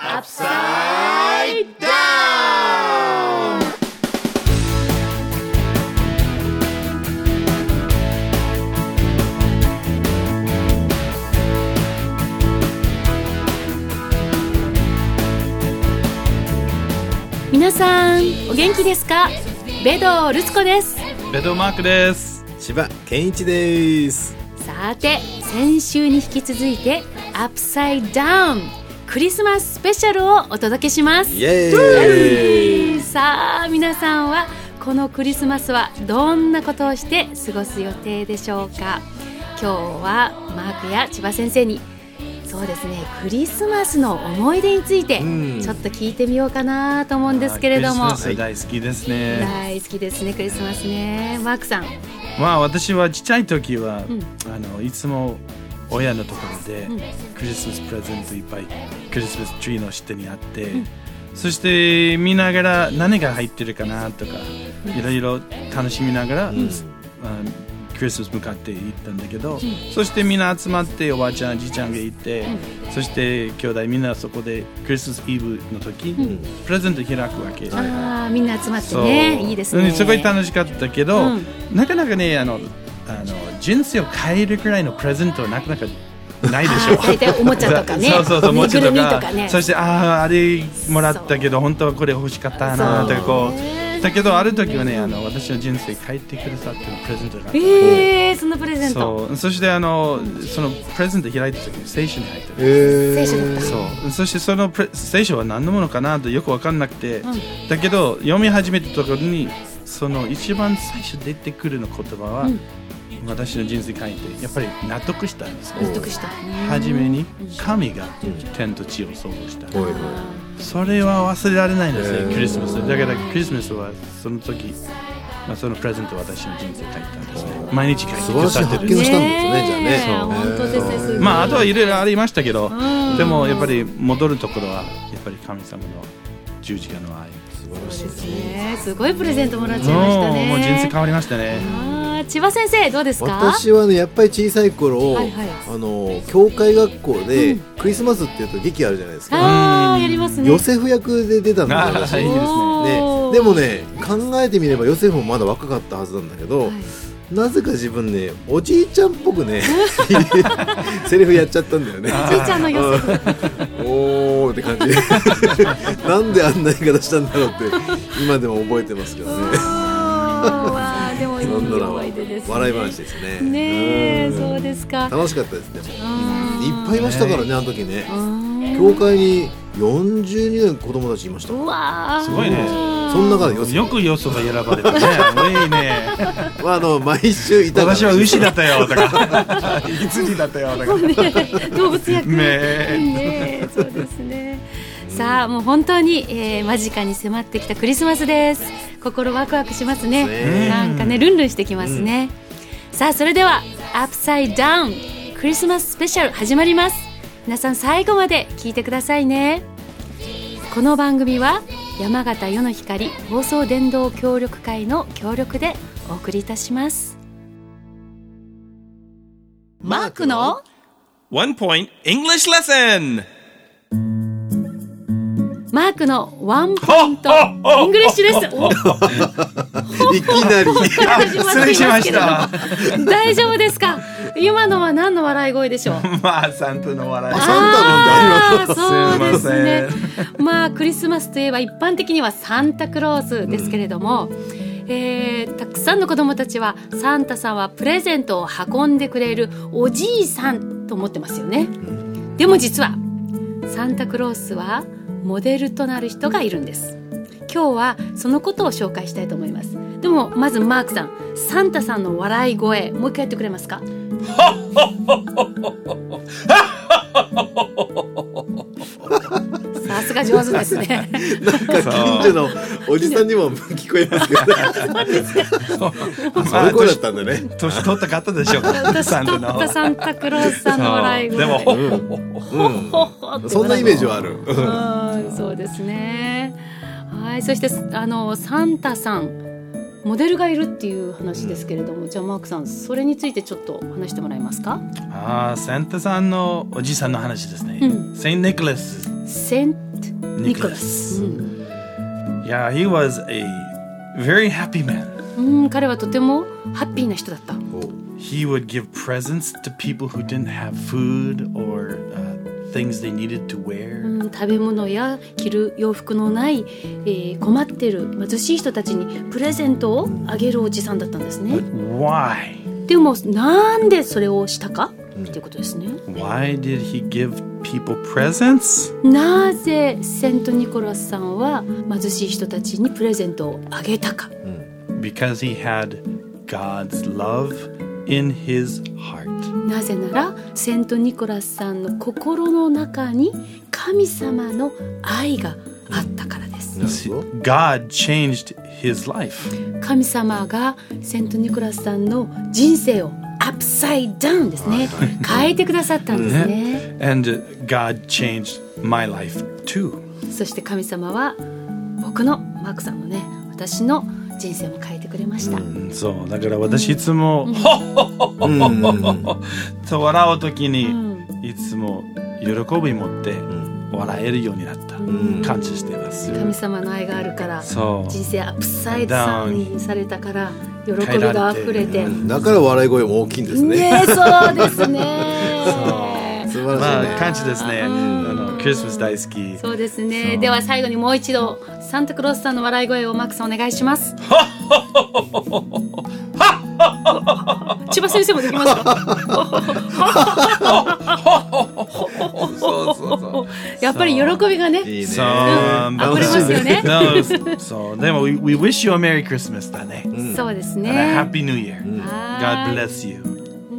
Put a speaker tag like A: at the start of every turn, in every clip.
A: Upside Down!
B: 皆さんお元気ですか？ベドルツコです
C: ベドマークです。
D: 柴健一です
B: さて先週に引き続いてアップサイダウンクリスマススペシャルをお届けします。さあ皆さんはこのクリスマスはどんなことをして過ごす予定でしょうか？今日はマークや千葉先生に。そうですねクリスマスの思い出について
D: うん。
B: ちょっと聞いてみようかなと思うんですけれども。
C: クリスマス大好きですね。
B: 大好きですねクリスマスね。マークさん。
C: まあ私はちっちゃい時は、
B: うん。
C: あのいつも親のところで、
B: うん。
C: クリスマスプレゼントいっぱいクリスマスツリーの下にあって、そして見ながら何が入ってるかなとか、いろいろ楽しみながら、あクリスマス向かって行ったんだけど、そしてみんな集まっておばあちゃんじいちゃんがいて、そして兄弟みんなそこでクリスマスイブの時、プレゼント開くわけ、
B: ああみんな集まってね。いいですね。
C: うんすごい楽しかったけど、
B: うん。
C: なかなかねあのあの人生を変えるくらいのプレゼントはなかなかないでしょ
B: 大体おもちゃとかね。
C: そうそうそうおもちゃと
B: ぬいぐるみ
C: か
B: とか。ね
C: そしてあああれもらったけど本当はこれ欲しかったなとかこ
B: ね
C: うだけどある時はねあの私の人生変えてくださってるプレゼントがあって
B: えー、そんなプレゼント。
C: そう。そしてあのそのプレゼント開いた時に聖書に入ってる
D: え
B: 聖書だった。
C: そう。そしてそのプレ聖書は何のものかなとよく分かんなくて、
B: ん。
C: だけど読み始めたところにその一番最初出てくるの言葉は、
B: うん
C: 私の人生変えてやっぱり納得したんです。ね
B: 納得した。
C: 初めに神が天と地を創造した、それは忘れられないんですね、クリスマス。だからクリスマスはその時、まあ、そのプレゼントを私の人生変えたんですね。毎日変えて。
D: 素晴らしい発見をしたんですねじゃ
C: まああとはいろいろありましたけど、
B: ん。
C: でもやっぱり戻るところはやっぱり神様の十字架の愛。
B: そうですね。すごいプレゼントもらっちゃいましたね。
C: もう人生変わりましたね。
B: 千葉先生どうですか？
D: 私はねやっぱり小さい頃、
B: はいはい。
D: あの教会学校で、
B: うん。
D: クリスマスっていうと劇あるじゃないですか。
B: やりますね。
D: ヨセフ役で出たんですよ
C: あ
D: 私
C: ーいいですね。
D: でもね考えてみればヨセフもまだ若かったはずなんだけど、
B: はい。
D: なぜか自分ねおじいちゃんっぽくね セリフやっちゃったんだよね。
B: おじいちゃんの様子
D: おーって感じ。なんであんな言い方したんだろうって今でも覚えてますけどね
B: あーでもいい
D: なんだろ
B: 思い出ですね。
D: う笑い話ですね。
B: ねそうですか
D: 楽しかったですでも
B: うん。
D: いっぱいいましたからねあの時ね。
B: うん。
D: 教会に42年子供たちいました。
C: すごいね。
D: その中で
C: よくよそが選ばれたね。いいね。
D: まああの毎週いた
C: 私は牛だったよとか、羊だったよとか。
B: ね。動物役。
C: ね。え
B: ね。そうですねさあもう本当に、えー、間近に迫ってきたクリスマスです。心ワクワクしますね。
D: ね。
B: なんかねルンルンしてきますね、さあそれではアップサイダウンクリスマススペシャル始まります。皆さん最後まで聞いてくださいね。この番組は山形世の光放送電動協力会の協力でお送りいたします。マークの
A: ？One point English lesson!
B: マークのワンポイントイングリッシュです。お
D: いきなり
C: 失礼しました。
B: 大丈夫ですか？今のは何の笑い声でしょう？
C: まあ、サンタの笑い。
D: あ
B: あーそうですね
C: ま。
B: まあクリスマスといえば一般的にはサンタクロースですけれども、えーたくさんの子供たちはサンタさんはプレゼントを運んでくれるおじいさんと思ってますよね。でも実はサンタクロースはモデルとなる人がいるんです。今日はそのことを紹介したいと思います。でもまずマークさん、サンタさんの笑い声もう一回やってくれますか？さすが上手ですね。
D: なんか近所のおじさんにも聞こえますけどそういう声だったんだね
C: 年取った方でしょうか。
B: 私
C: サンタの。
B: 取ったサンタクロースさんの笑い声。
C: でも、ほ
D: うん
B: ほほって
D: そんなイメージはある
B: うんそうですね。はい、そしてあのサンタさんモデルがいるっていう話ですけれども、じゃあマークさんそれについてちょっと話してもらえますか？
C: ああ、サンタさんのおじさんの話ですね。
B: うん
C: セイン・ニコラス
B: セント・ニコラス。
C: Yeah, he was a very happy man.
B: うん、うん彼はとてもハッピーな人だった。
C: He would give presents to people who didn't have food or uh, things they needed to wear.
B: うん食べ物や着る洋服のない、えー困っている貧しい人たちにプレゼントをあげるおじさんだったんですね。
C: Why?
B: でもなんでそれをしたか？っていうことですね。
C: Why did he give people presents?
B: なぜセント・ニコラスさんは貧しい人たちにプレゼントをあげたか
C: ？Because he had God's love in his heart.
B: なぜならセント・ニコラスさんの心の中に神様の愛があったからです。
C: God changed his life.
B: 神様がセント・ニコラスさんの人生をupside down ですね変えてくださったんですね
C: And uh, God changed my life too.
B: そして神様は僕のマークさんのね私の人生も変えてくれました、
C: そう。だから私いつも、
D: うん。
C: と笑う時に、
B: ん。
C: いつも喜び持って笑えるようになった、感謝しています、
B: 神様の愛があるから
C: そう。
B: 人生 upside down にされたから喜びが溢れて。
D: だから笑い声も大きいんですね。
B: ねそうですね。
D: 素晴らしいね。
C: まあ感謝ですね、クリスマス大好き。
B: そうですね。では最後にもう一度サンタクロースさんの笑い声をマークさんお願いします。千葉先生もできますかやっぱり喜びがね
D: いいね。
C: そう、
B: 溢れますよね
C: そうでも we, we wish you a Merry Christmas だね、
B: そうですね
C: Happy New Year、
B: は
C: God bless you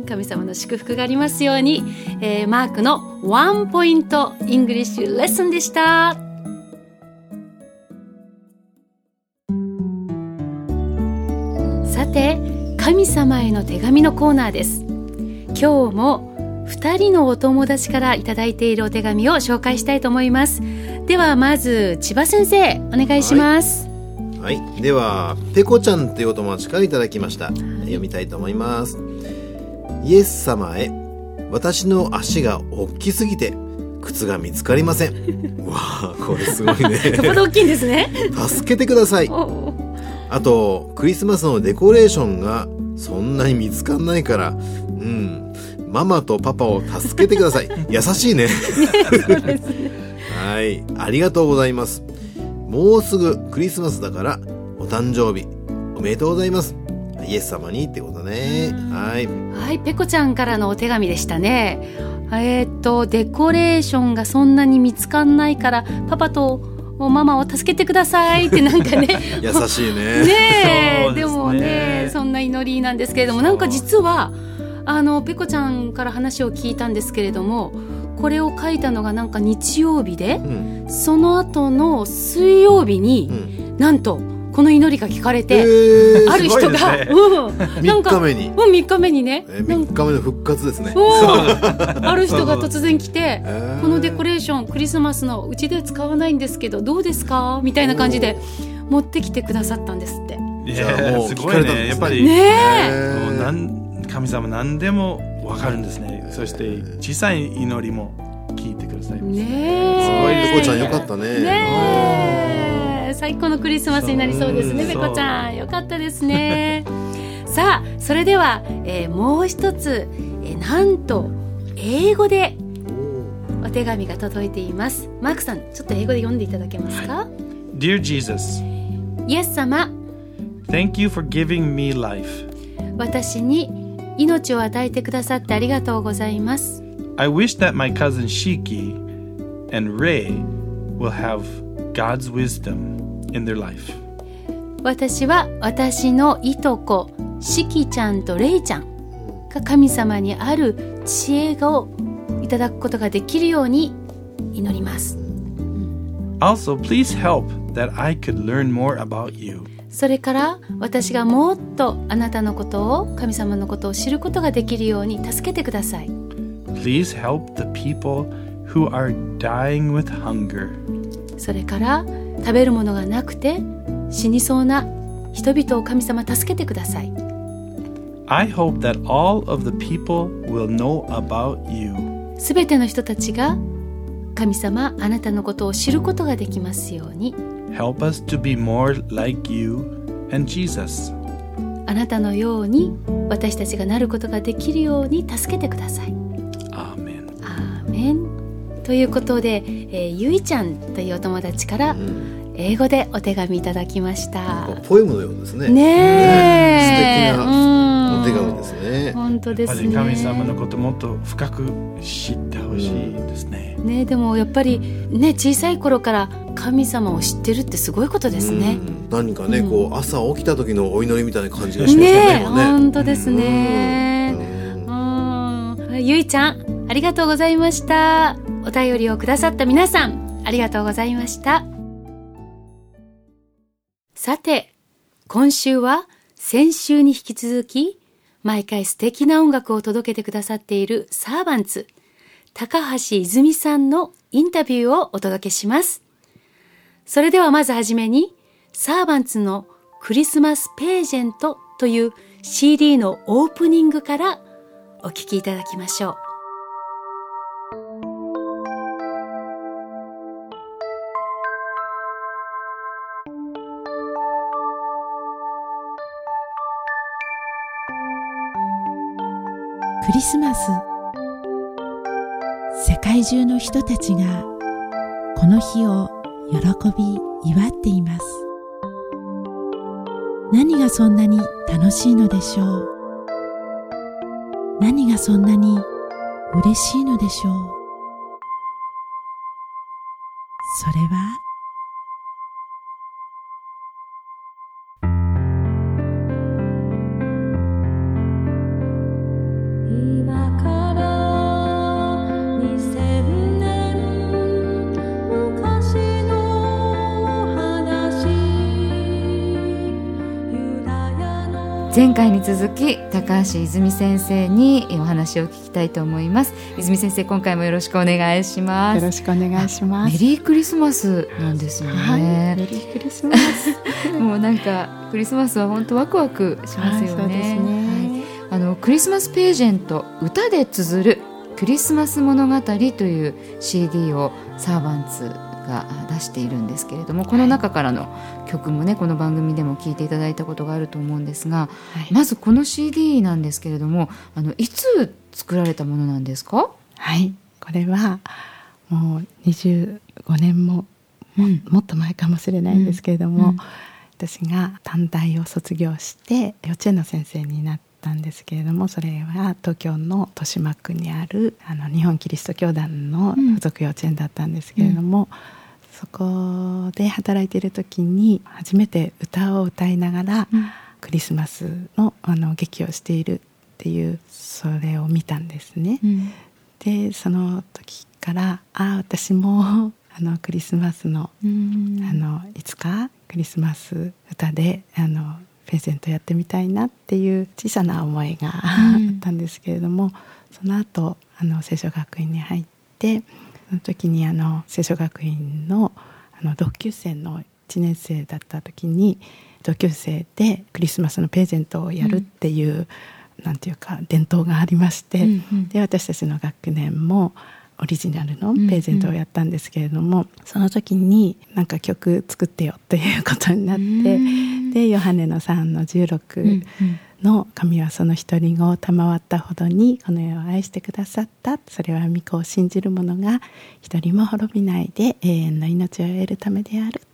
B: 神様の祝福がありますように、えーマークのワンポイントイングリッシュレッスンでしたさて神様への手紙のコーナーです今日も2人のお友達からいただいているお手紙を紹介したいと思いますではまず千葉先生お願いします、
D: はい。では、ペコちゃんというお友達からいただきました。読みたいと思います。イエス様へ、私の足が大きすぎて、靴が見つかりません。うわあ、これすごいね。
B: ぽど大きいんですね
D: 助けてください。
B: お
D: あと、クリスマスのデコレーションがそんなに見つかんないから、うん、ママとパパを助けてください。優しいね。はい、ありがとうございます。もうすぐクリスマスだから、お誕生日、おめでとうございます。イエス様にってことね。はい。
B: はい、ペコちゃんからのお手紙でしたね。えーっと、デコレーションがそんなに見つかんないから、パパとママを助けてくださいってなんかね。
D: 優しいね。
B: ね
C: で
B: もね、そんな祈りなんですけれども、なんか実は、あの、ペコちゃんから話を聞いたんですけれども、これを書いたのがなんか日曜日で
D: う、ん。
B: その後の水曜日に
D: う、ん。
B: なんと、この祈りが聞かれ
D: え
B: て、
D: ー、
B: ある人が、うん、なん
D: 3
B: か、
D: 日目に。
B: うん、3日目にね、
D: え
B: なん
D: 3日目の復活ですね。
B: うん。ある人が突然来て
D: えー。
B: このデコレーションクリスマスのうちで使わないんですけどどうですか？みたいな感じで持ってきてくださったんですって。
C: い
D: じゃあもう
C: やすごい
D: ね。
C: ね。やっぱり、
B: ね
D: え。
C: もうなん神様何でもわかるんですね、そして小さい祈りも聞いてください
B: え
C: ます、
B: ねえ。
D: ペコちゃんよかったね。
B: ねえ最高のクリスマスになりそうですねペコちゃん。よかったですね。さあそれでは、えーもう一つ、えーなんと英語でお手紙が届いています。マークさんちょっと英語で読んでいただけますか、
C: Dear Jesus
B: イエス様。
C: Thank you for giving me life.
B: 私に命を与えてくださってありがとうございます。
C: I wish that my cousin Shiki and Ray will have God's wisdom in their life
B: 私は私のいとこ、しきちゃんとれいちゃんが神様にある知恵をいただくことができるように祈ります。
C: Also please help that I could learn more about you
B: それから私がもっとあなたのことを神様のことを知ることができるように助けてください。
C: Please help the people who are dying with hunger
B: それから食べるものがなくて死にそうな人々を神様助けてください。
C: I hope that all of the people will know about you
B: すべての人たちが神様あなたのことを知ることができますように
C: Help us to be more like you and Jesus.
B: あなたのように私たちがなることができるように助けてくださいということで、えーゆいちゃんというお友達から
D: うん
B: 英語でお手紙いただきました
D: ポエムのようですね。
B: ねえ
D: 素敵な
B: うん
D: お手紙ですね。
B: 本当ですね
C: 神様のこともっと深く知ってほしいですね。
B: ねでもやっぱりね小さい頃から神様を知ってるってすごいことですね。
D: うん何かね、こう朝起きた時のお祈りみたいな感じがしましたね。
B: ね本当ですね。
D: うん
B: うんゆいちゃんありがとうございました。お便りをくださった皆さんありがとうございました。さて今週は先週に引き続き毎回素敵な音楽を届けてくださっているサーバンツ高橋泉さんのインタビューをお届けします。それではまずはじめに、サーバンツのクリスマスページェントという CD のオープニングからお聴きいただきましょう。
E: クリスマス。世界中の人たちがこの日を喜び祝っています。何がそんなに楽しいのでしょう？何がそんなに嬉しいのでしょう？それは
F: 回に続き高橋泉先生にお話を聞きたいと思います。泉先生今回もよろしくお願いしま
G: よ
F: す
G: ろしくお願いします。
F: メリークリスマスなんですよ
G: はい、メ
F: ね、
G: リークリスマス。
F: もうなんかクリスマスは本当ワクワクしますよね,、
G: はいね。
F: はい。あのクリスマスページェント歌で綴るクリスマス物語という CD をサーバンツが出しているんですけれどもこの中からの曲もねこの番組でも聴いていただいたことがあると思うんですが、
G: はい。
F: まずこの CD なんですけれどもあのいつ作られたものなんですか、
G: はい、これはもう25年もも,、
F: うん。
G: もっと前かもしれないんですけれども、
F: うん。
G: 私が短大を卒業して幼稚園の先生になったんですけれどもそれは東京の豊島区にあるあの日本キリスト教団の
F: うん。
G: 附属幼稚園だったんですけれども、そこで働いている時に初めて歌を歌いながら、クリスマスのあの劇をしているっていうそれを見たんですね。
F: うん。
G: でその時からああ私も あのクリスマスの,、
F: うん。
G: あのいつかクリスマス歌であのプレゼントやってみたいなっていう小さな思いがあ
F: うん
G: ったんですけれども、その後あの聖書学院に入ってその時にあの聖書学院のあの同級生の1年生だった時に同級生でクリスマスのプレゼントをやるっていう、なんていうか伝統がありまして、
F: うんうん。
G: で私たちの学年もオリジナルのプレゼントをやったんですけれども、その時になんか曲作ってよということになって、
F: うん。
G: でヨハネの3の
F: うん
G: 16
F: うん
G: の「神はその独り子を賜ったほどにこの世を愛してくださった」それは御子を信じる者が一人も滅びないで永遠の命を得るためであるっ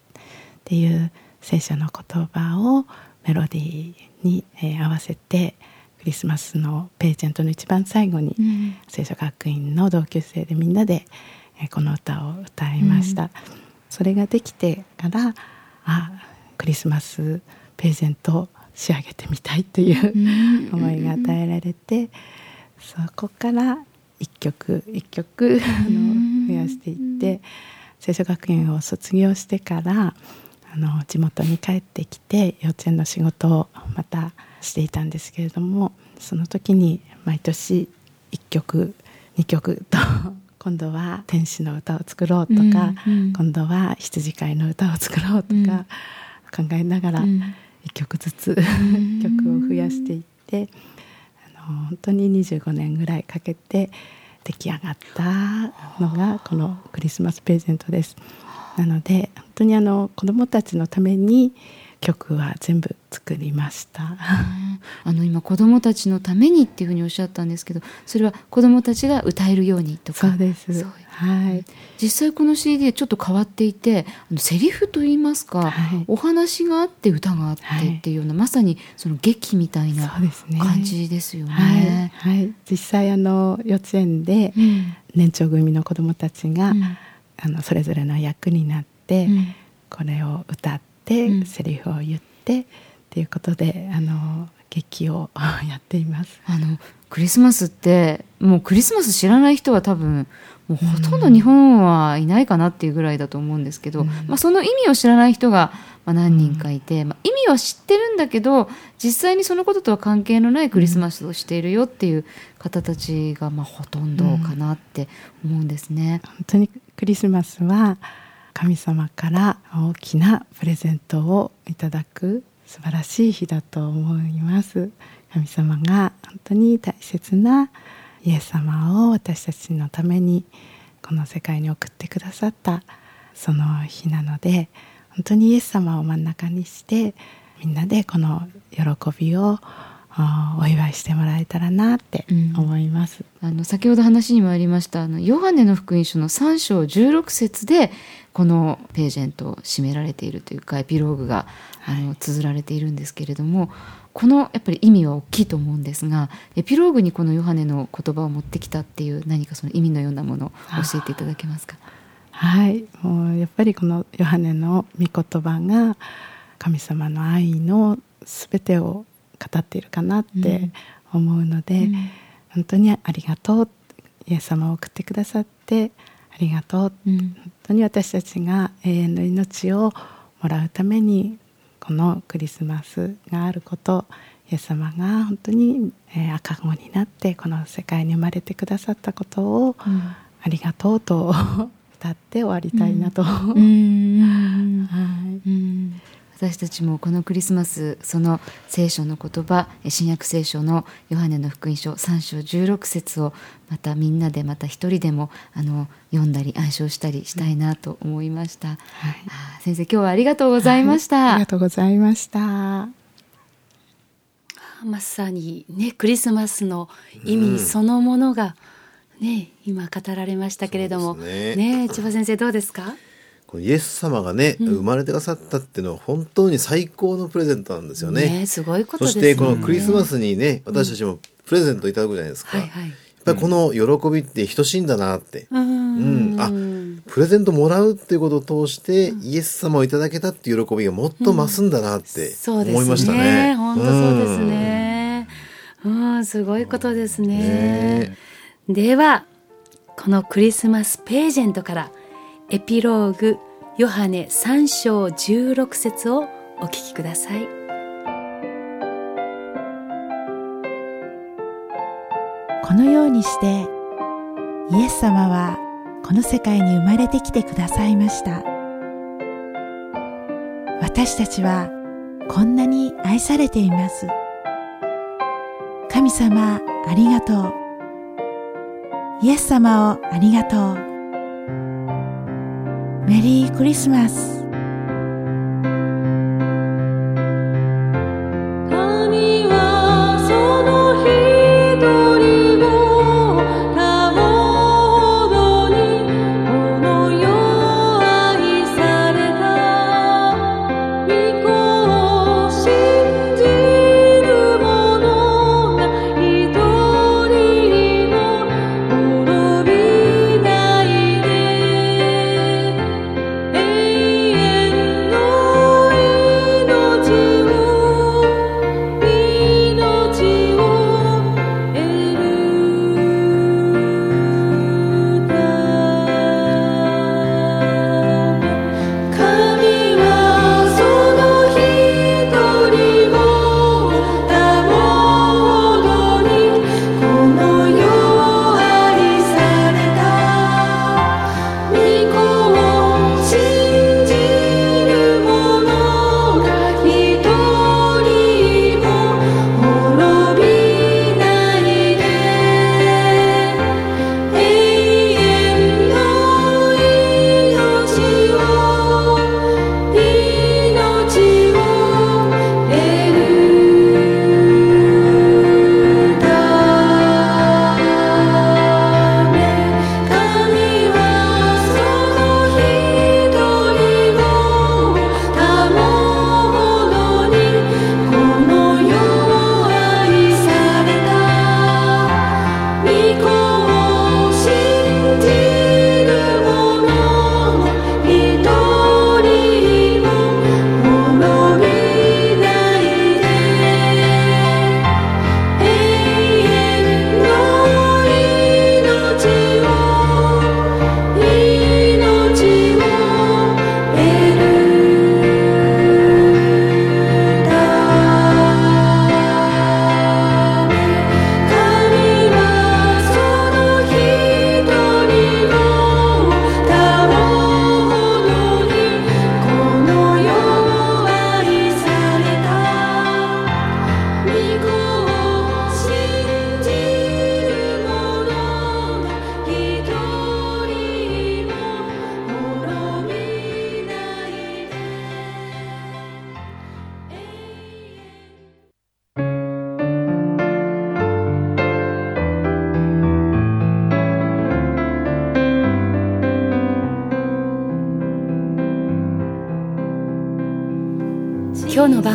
G: ていう聖書の言葉をメロディーに、えー合わせてクリスマスのページェントの一番最後に、
F: うん。
G: 聖書学院の同級生でみんなで、えーこの歌を歌いました、それができてからあクリスマスプレゼントを仕上げてみたいという、思いが与えられてそこから一曲一曲あの増やしていって聖書学院を卒業してからあの地元に帰ってきて幼稚園の仕事をまたしていたんですけれどもその時に毎年1曲2曲と 今度は天使の歌を作ろうとか、
F: うんうん。
G: 今度は羊飼いの歌を作ろうとか考えながら
F: うん
G: 1曲ずつ曲を増やしていってあの本当に25年ぐらいかけて出来上がったのがこのクリスマスプレゼントです。なので本当にあの子どもたちのために曲は全部作りました。
F: あ の今子どもたちのためにっていうふうにおっしゃったんですけどそれは子どもたちが歌えるようにとか
G: そうです。はい。
F: 実際この CD ちょっと変わっていてあのセリフといいますか、
G: はい
F: お話があって歌があってっていうような、まさにその劇みたいな。感じですよ
G: はい、
F: ね。
G: はい、実際あの幼稚園で
F: うん
G: 年長組の子どもたちが、
F: うん
G: あのそれぞれの役になって、
F: うん
G: これを歌って、
F: うん
G: セリフを言ってっていうことであの劇を やっています。
F: あのクリスマスってもうクリスマス知らない人は多分もうほとんど日本はいないかなっていうぐらいだと思うんですけど、
G: うん
F: まあ、その意味を知らない人がまあ何人かいて、まあ、意味は知ってるんだけど実際にそのこととは関係のないクリスマスをしているよっていう方たちがまあほとんどかなって思うんですね。
G: 本当にクリスマスは神様から大きなプレゼントをいただく素晴らしい日だと思います。神様が本当に大切なイエス様を私たちのためにこの世界に送ってくださったその日なので本当にイエス様を真ん中にしてみんなでこの喜びをお祝いしてもらえたらなって思います、
F: あの先ほど話にもありましたあのヨハネの福音書の3章16節でこのページェントを締められているというかエピローグがあの綴られているんですけれどもこのやっぱり意味は大きいと思うんですがエピローグにこのヨハネの言葉を持ってきたっていう何かその意味のようなものを教えていただけますか？
G: はい。もうやっぱりこのヨハネの御言葉が神様の愛の全てを語っているかなって思うので、本当にありがとう。イエス様を送ってくださってありがとう、
F: うん。
G: 本当に私たちが永遠の命をもらうためにこのクリスマスがあることイエス様が本当に、えー赤子になってこの世界に生まれてくださったことを、ありがとうと 歌って終わりたいなと、
F: うん。
G: はい。
F: うん私たちもこのクリスマスその聖書の言葉新約聖書のヨハネの福音書3章16節をまたみんなでまた一人でもあの読んだり暗唱したりしたいなと思いました、
G: はい。
F: 先生今日はありがとうございました、
G: ありがとうございました。
B: まさにねクリスマスの意味そのものがね、今語られましたけれども。
D: そうです
B: ね。千葉先生どうですか？
D: イエス様がね、生まれてくださったっていうのは本当に最高のプレゼントなんですよね。
B: ねすごいこと
D: そしてこのクリスマスにね、私たちもプレゼントいただくじゃないですか。
B: はいはい。
D: やっぱりこの喜びって等しいんだなって。
B: うーん。
D: うん。あプレゼントもらうっていうことを通して、イエス様をいただけたっていう喜びがもっと増すんだなって思いましたね。
B: ね本当そうですね。うん。すごいことですね。ではこのクリスマスページェントからエピローグヨハネ3章16節をお聞きください。
E: このようにしてイエス様はこの世界に生まれてきてくださいました。私たちはこんなに愛されています。神様ありがとう。イエス様をありがとう。メリークリスマス。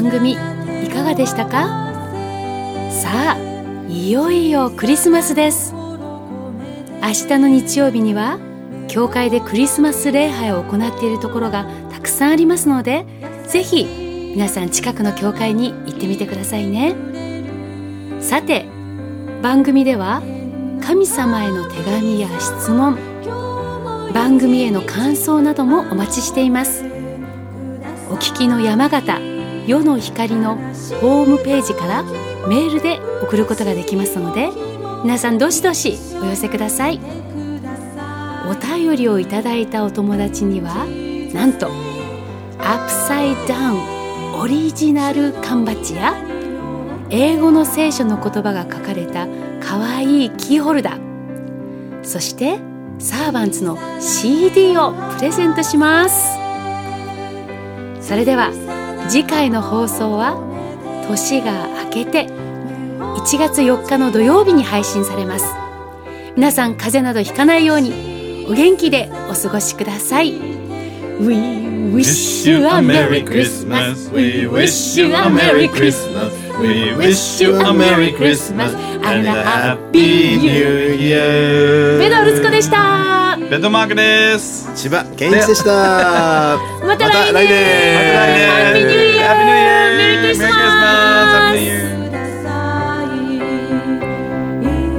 B: 番組いかがでしたか？さあいよいよクリスマスです。明日の日曜日には教会でクリスマス礼拝を行っているところがたくさんありますのでぜひ皆さん近くの教会に行ってみてくださいね。さて番組では神様への手紙や質問番組への感想などもお待ちしています。お聞きの山形世の光のホームページからメールで送ることができますので皆さんどしどしお寄せください。お便りをいただいたお友達にはなんとアップサイダウンオリジナル缶バッジや英語の聖書の言葉が書かれたかわいいキーホルダーそしてサーバンツの CD をプレゼントします。それでは次回の放送は年が明けて1月4日の土曜日に配信されます皆さん風邪などひかないようにお元気でお過ごしください We wish you a Merry Christmas We wish you a Merry Christmas
D: We wish you a Merry Christmas and a Happy New Year
B: メドウルツコでした
A: ベッドマークです。
D: 千葉健一でした
B: また来年。
D: また来年
A: また来年。
B: ハッピー。メリ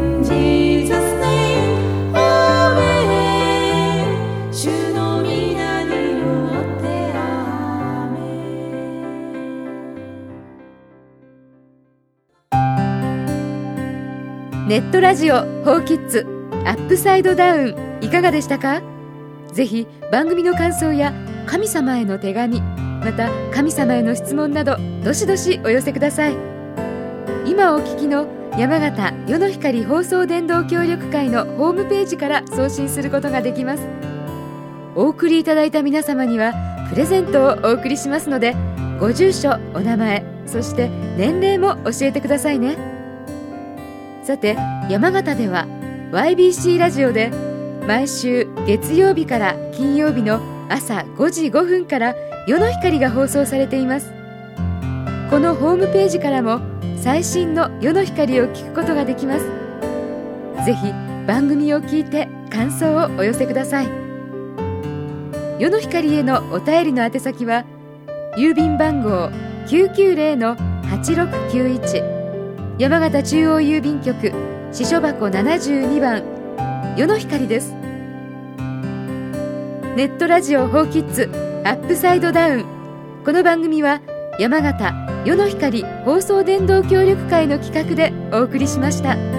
B: ー
F: ネットラジオホーキッズアップサイドダウン。いかがでしたか？ぜひ番組の感想や神様への手紙。また神様への質問などどしどしお寄せください。今お聞きの山形世の光放送伝道協力会のホームページから送信することができます。お送りいただいた皆様にはプレゼントをお送りしますのでご住所お名前そして年齢も教えてくださいね。さて山形では YBC ラジオで毎週月曜日から金曜日の朝5時5分から夜の光が放送されています。このホームページからも最新の夜の光を聞くことができます。ぜひ番組を聞いて感想をお寄せください。夜の光へのお便りの宛先は郵便番号990-8691山形中央郵便局支所箱72番。世の光です。ネットラジオホーキッズアップサイドダウンこの番組は山形世の光放送電動協力会の企画でお送りしました。